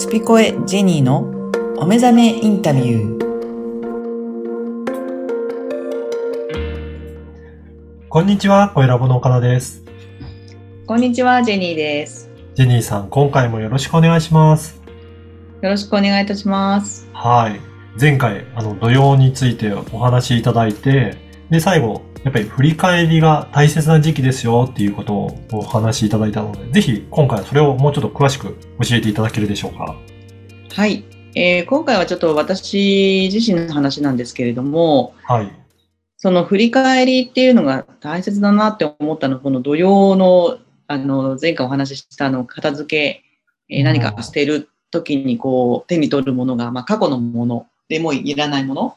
スピコエジェニーのお目覚めインタビュー。こんにちは、声ラボの岡田です。こんにちは、ジェニーです。ジェニーさん、今回もよろしくお願いします。よろしくお願いいたします。はい。前回、あの、土曜についてお話しいただいて、で、最後、やっぱり振り返りが大切な時期ですよっていうことをお話しいただいたので、ぜひ今回はそれをもうちょっと詳しく教えていただけるでしょうか。はい。えー今回はちょっと私自身の話なんですけれども、はい。その振り返りっていうのが大切だなって思ったのは、この土曜の、あの、前回お話ししたあの、片付け、えーうん何か捨てる時にこう、手に取るものが、まあ、過去のものでもういらないもの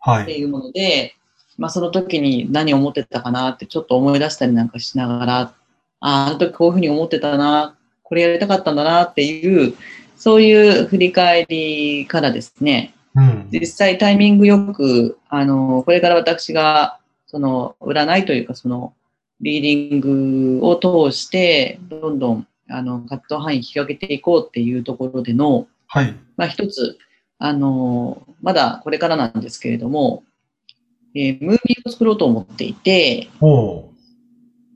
はい。っていうもので、まあ、その時に何を思ってたかなってちょっと思い出したりなんかしながら、ああ、あの時こういうふうに思ってたな、これやりたかったんだなっていう、そういう振り返りからですね、うん。実際タイミングよく、あの、これから私が、その、占いというか、その、リーディングを通して、どんどん、あの、活動範囲広げていこうっていうところでの、はい。まあ、一つ、あの、まだこれからなんですけれども、えームービーを作ろうと思っていて、おー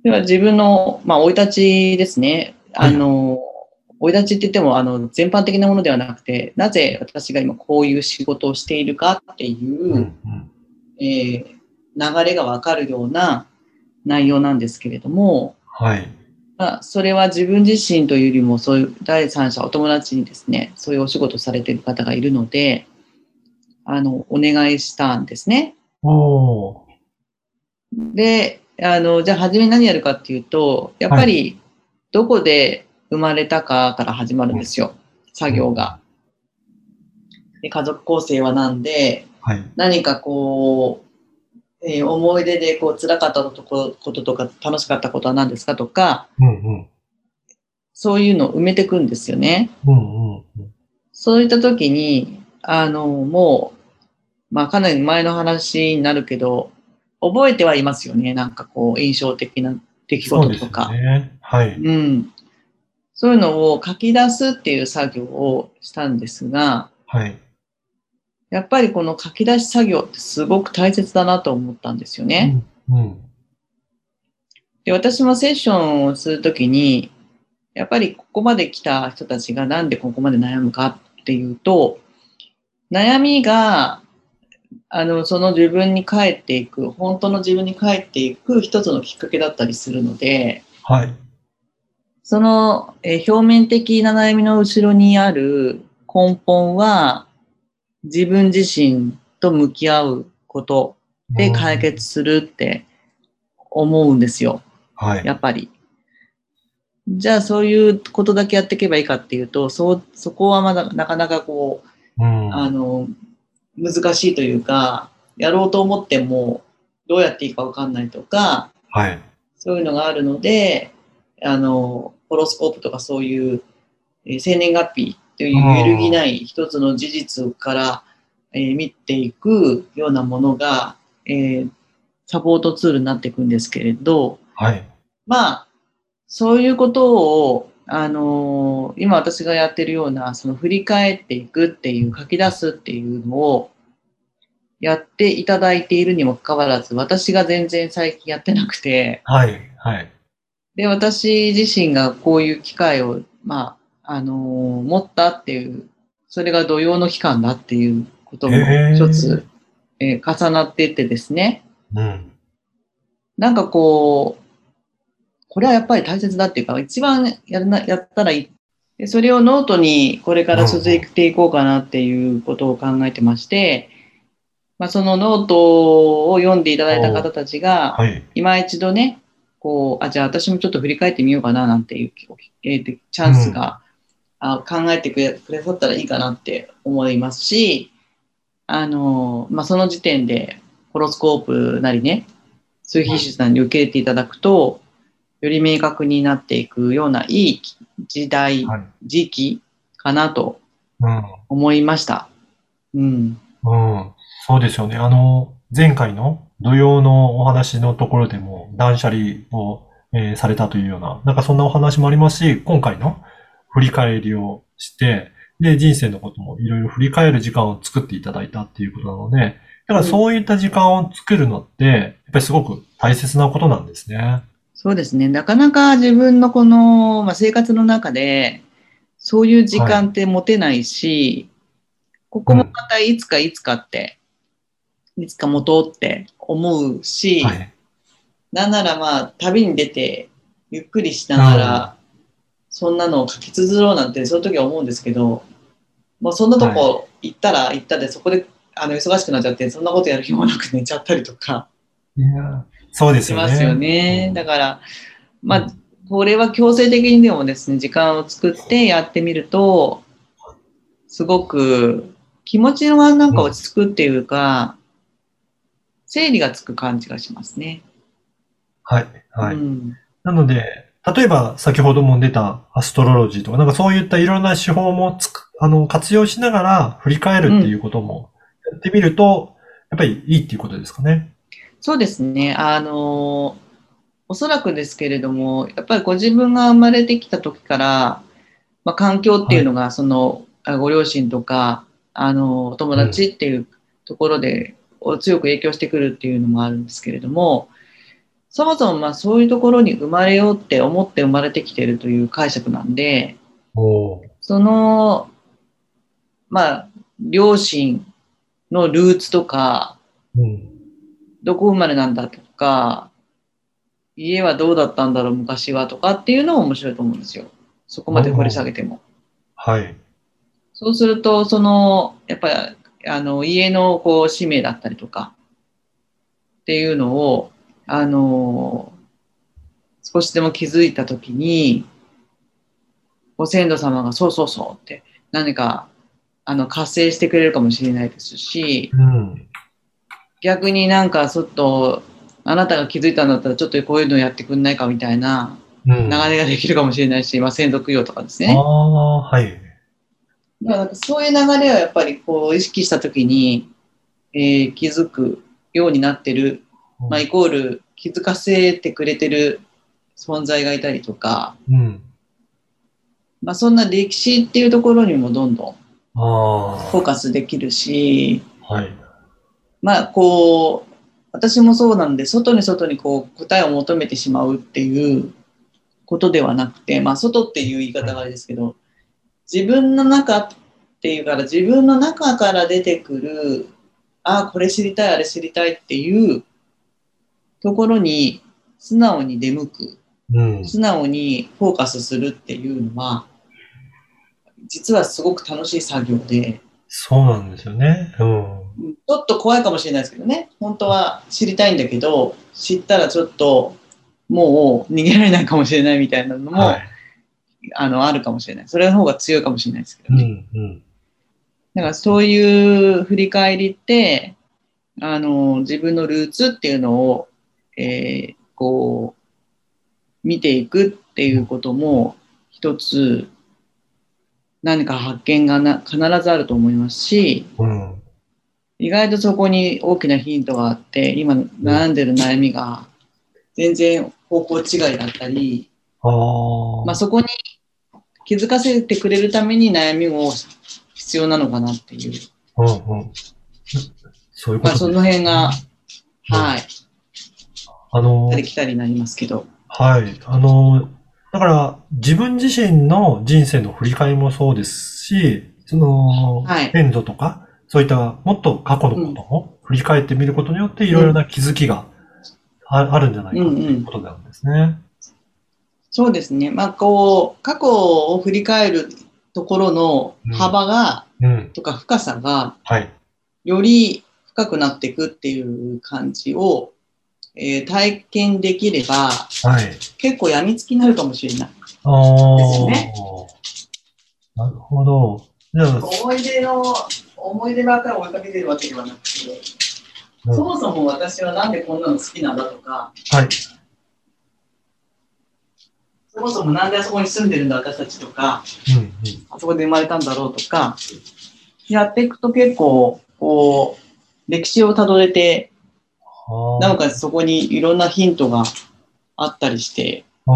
では自分の、まあ、生い立ちですね。はいあの、生い立ちって言っても、あの、全般的なものではなくて、なぜ私が今こういう仕事をしているかっていう、うん。うん。えー流れがわかるような内容なんですけれども、はい。まあ、それは自分自身というよりも、そういう第三者、お友達にですね、そういうお仕事されている方がいるので、あの、お願いしたんですね。おーで、あの、じゃあ初めに何やるかっていうと、やっぱりどこで生まれたかから始まるんですよ、作業が。で家族構成は何で、はい。何かこう、えー思い出でこう辛かったとここととか楽しかったことは何ですか？とか、うんうん。そういうのを埋めていくんですよね。うんうんうん。そういった時に、あの、もう、まあかなり前の話になるけど、覚えてはいますよね。なんかこう、印象的な出来そうですよ事とか。ね。はい。うん。そういうのを書き出すっていう作業をしたんですが、はい。やっぱりこの書き出し作業ってすごく大切だなと思ったんですよね。うん。うん。で、私もセッションをするときに、やっぱりここまで来た人たちがなんでここまで悩むかっていうと、悩みが、あの、その自分に帰っていく、本当の自分に帰っていく一つのきっかけだったりするので、はい。その、えー表面的な悩みの後ろにある根本は、自分自身と向き合うことで解決するって思うんですよ。はい。やっぱり。じゃあそういうことだけやっていけばいいかっていうと、そう、そこはまだなかなかこう、うん。あの、難しいというか、やろうと思ってもどうやっていいかわかんないとか、はい。そういうのがあるので、あの、ホロスコープとかそういう、えー生年月日という揺るぎない一つの事実から、えー見ていくようなものが、えーサポートツールになっていくんですけれど、はい。まあ、そういうことを、あの今私がやってるような、その振り返っていくっていう、書き出すっていうのをやっていただいているにもかかわらず、私が全然最近やってなくて、はい。はい。で、私自身がこういう機会を、まあ、あの持ったっていう、それが土用の期間だっていうことも一つ、えー重なっていってですね、うん。なんかこう、これはやっぱり大切だっていうか、一番やるなやったらいい。でそれをノートにこれから続いていこうかなっていうことを考えてまして、まあ、そのノートを読んでいただいた方たちが、はい。今一度ね、こう、あ、じゃあ私もちょっと振り返ってみようかななんていう、えーでチャンスが、あ考えてくれくださったらいいかなって思いますし、あの、まあ、その時点で、ホロスコープなりね、数比術なりに受け入れていただくと、より明確になっていくようないい時代、はい。時期かなとうん。思いました。うん。うん。そうですよね。あの、前回の土曜のお話のところでも断捨離を、えーされたというような、なんかそんなお話もありますし、今回の振り返りをして、で、人生のこともいろいろ振り返る時間を作っていただいたっていうことなので、だからそういった時間を作るのって、やっぱりすごく大切なことなんですね。そうですね。なかなか自分のこの、まあ、生活の中で、そういう時間って持てないし、ここもまたいつかいつかって、いつか持とうって思うし、はい。なんならまあ、旅に出て、ゆっくりしながら、そんなのを書き綴ろうなんて、その時は思うんですけど、もうそんなとこ行ったら行ったで、そこであの忙しくなっちゃって、そんなことやる暇なく寝ちゃったりとかいやそうですよね。しますよね。うんだから、まあ、これは強制的にでもですね、時間を作ってやってみると、すごく気持ちがなんか落ち着くっていうか、整理がつく感じがしますね。はい。はい。うんなので、例えば先ほども出たアストロロジーとか、なんかそういったいろんな手法もつく、あの、活用しながら振り返るっていうこともやってみると、やっぱりいいっていうことですかね。そうですね。あの、おそらくですけれども、やっぱりご自分が生まれてきた時から、まあ、環境っていうのが、その、あご両親とか、あの、お友達っていうところで、お強く影響してくるっていうのもあるんですけれども、そもそもまあそういうところに生まれようって思って生まれてきてるという解釈なんで、その、まあ、両親のルーツとか、うん。どこ生まれなんだとか、家はどうだったんだろう、昔はとかっていうのも面白いと思うんですよ。そこまで掘り下げても。はい。そうすると、その、やっぱり、あの、家のこう、使命だったりとか、っていうのを、あの、少しでも気づいたときに、ご先祖様がそうそうそうって何か、あの、活性してくれるかもしれないですし、うん。逆になんかちょっとあなたが気づいたんだったらちょっとこういうのやってくんないかみたいなうん。流れができるかもしれないし、まあ、先祖供養とかですあね。あ、はい。だからなんかそういう流れはやっぱりこう意識したときに、えー気づくようになってる、まあ、イコール気づかせてくれてる存在がいたりとか、うん。まあ、そんな歴史っていうところにもどんどんあフォーカスできるし、あ、はい。まあこう私もそうなんで外に外にこう答えを求めてしまうっていうことではなくてまあ外っていう言い方があれですけど自分の中っていうから自分の中から出てくるああこれ知りたいあれ知りたいっていうところに素直に出向くうん。素直にフォーカスするっていうのは実はすごく楽しい作業で。そうなんですよね。うん。ちょっと怖いかもしれないですけどね。本当は知りたいんだけど、知ったらちょっともう逃げられないかもしれないみたいなのも、はい。あのあるかもしれない。それの方が強いかもしれないですけどね。うん、うん。だからそういう振り返りって、あの、自分のルーツっていうのを、えーこう、見ていくっていうことも、一つ、何か発見がな必ずあると思いますし、うん。意外とそこに大きなヒントがあって、今悩んでる悩みが全然方向違いだったり。まあ、そこに気づかせてくれるために悩みも必要なのかなっていう、うん、うん。そういうこまあ、とその辺が、はい、あの来たり来たりになりますけど、はい。あの、だから、自分自身の人生の振り返りもそうですし、その、はい先祖とか、そういったもっと過去のことも振り返ってみることによって、いろいろな気づきがああるんじゃないかということなんですね。そうですね、まあ、こう、過去を振り返るところの幅が、うん。とか深さが、はい。より深くなっていくっていう感じを、えー体験できれば、はい。結構病みつきになるかもしれない。ああ。ですねなるほど。思い出の、思い出ばっかり追いかけてるわけではなくて、うんそもそも私はなんでこんなの好きなんだとか、はい。そもそもなんであそこに住んでるんだ私たちとか、うん、うん。あそこで生まれたんだろうとか、やっていくと結構、こう、歴史をたどれて、あなおかつそこにいろんなヒントがあったりして、あ。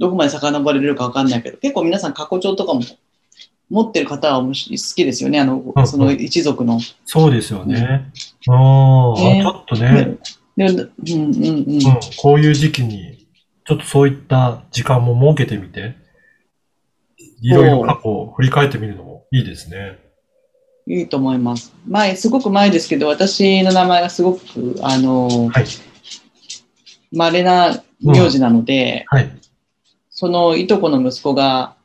どこまで遡れるかわかんないけど、結構皆さん過去帳とかも持ってる方は好きですよね、あのうん、その一族の。そうですよね。ああ、ねちょっとね、で、うんうんうん。うん、こういう時期に、ちょっとそういった時間も設けてみて、いろいろ過去を振り返ってみるのもいいですね。いいと思います。前、すごく前ですけど、私の名前がすごく、あの、はい。稀な名字なので、はい。そのいとこの息子が、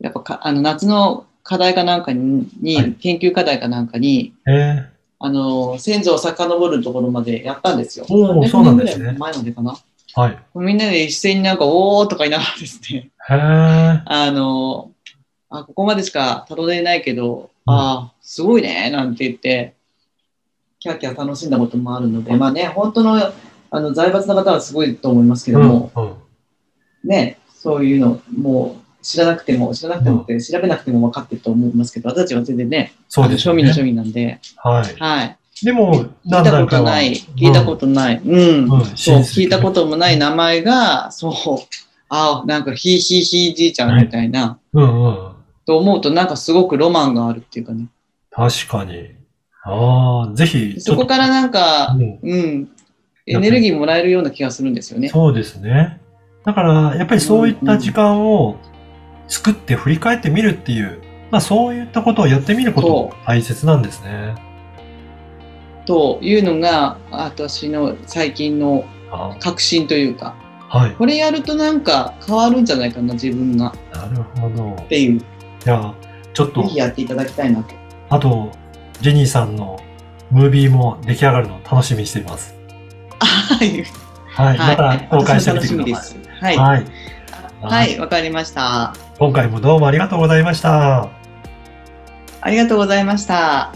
やっぱかあの夏の課題かなんかに、にはい研究課題かなんかに、えー、あの、先祖を遡るところまでやったんですよ。おー300そうなんですね前までかな？はい。みんなで一斉になんか、おーとか言いながらですね、へえ。あの、あ、ここまでしかたどれないけど、ああ、すごいね、なんて言って、キャーキャー楽しんだこともあるので、まあね、本当の、あの、財閥の方はすごいと思いますけども、うん、うん。ね、そういうの、もう知らなくても、知らなくてもって、調べなくても分かってると思いますけど、私たちは全然ね、そうですよね。庶民の庶民なんで、はい。はい。でも、聞いたことない、聞いたことない、うん、うんそう、聞いたこともない名前が、そう、ああ、なんか、ひいひいひいじいちゃんみたいな、うんうん。と思うと、なんかすごくロマンがあるっていうかね。確かに。ああ、ぜひ、そこからなんか、うんうん、エネルギーもらえるような気がするんですよね。そうですね。だから、やっぱりそういった時間を作って振り返ってみるっていう、まあそういったことをやってみることも大切なんですね。というのが、私の最近のあ確信というか、はい。これやるとなんか変わるんじゃないかな、自分が。なるほど。っていう、じゃあ、ちょっとぜ、ひやっていただきたいなと。あと、ジェニーさんのムービーも出来上がるのを楽しみにしています。はい。はい。また公開してみてください。楽しみです。はい。はい。はい、わかりました。今回もどうもありがとうございました。ありがとうございました。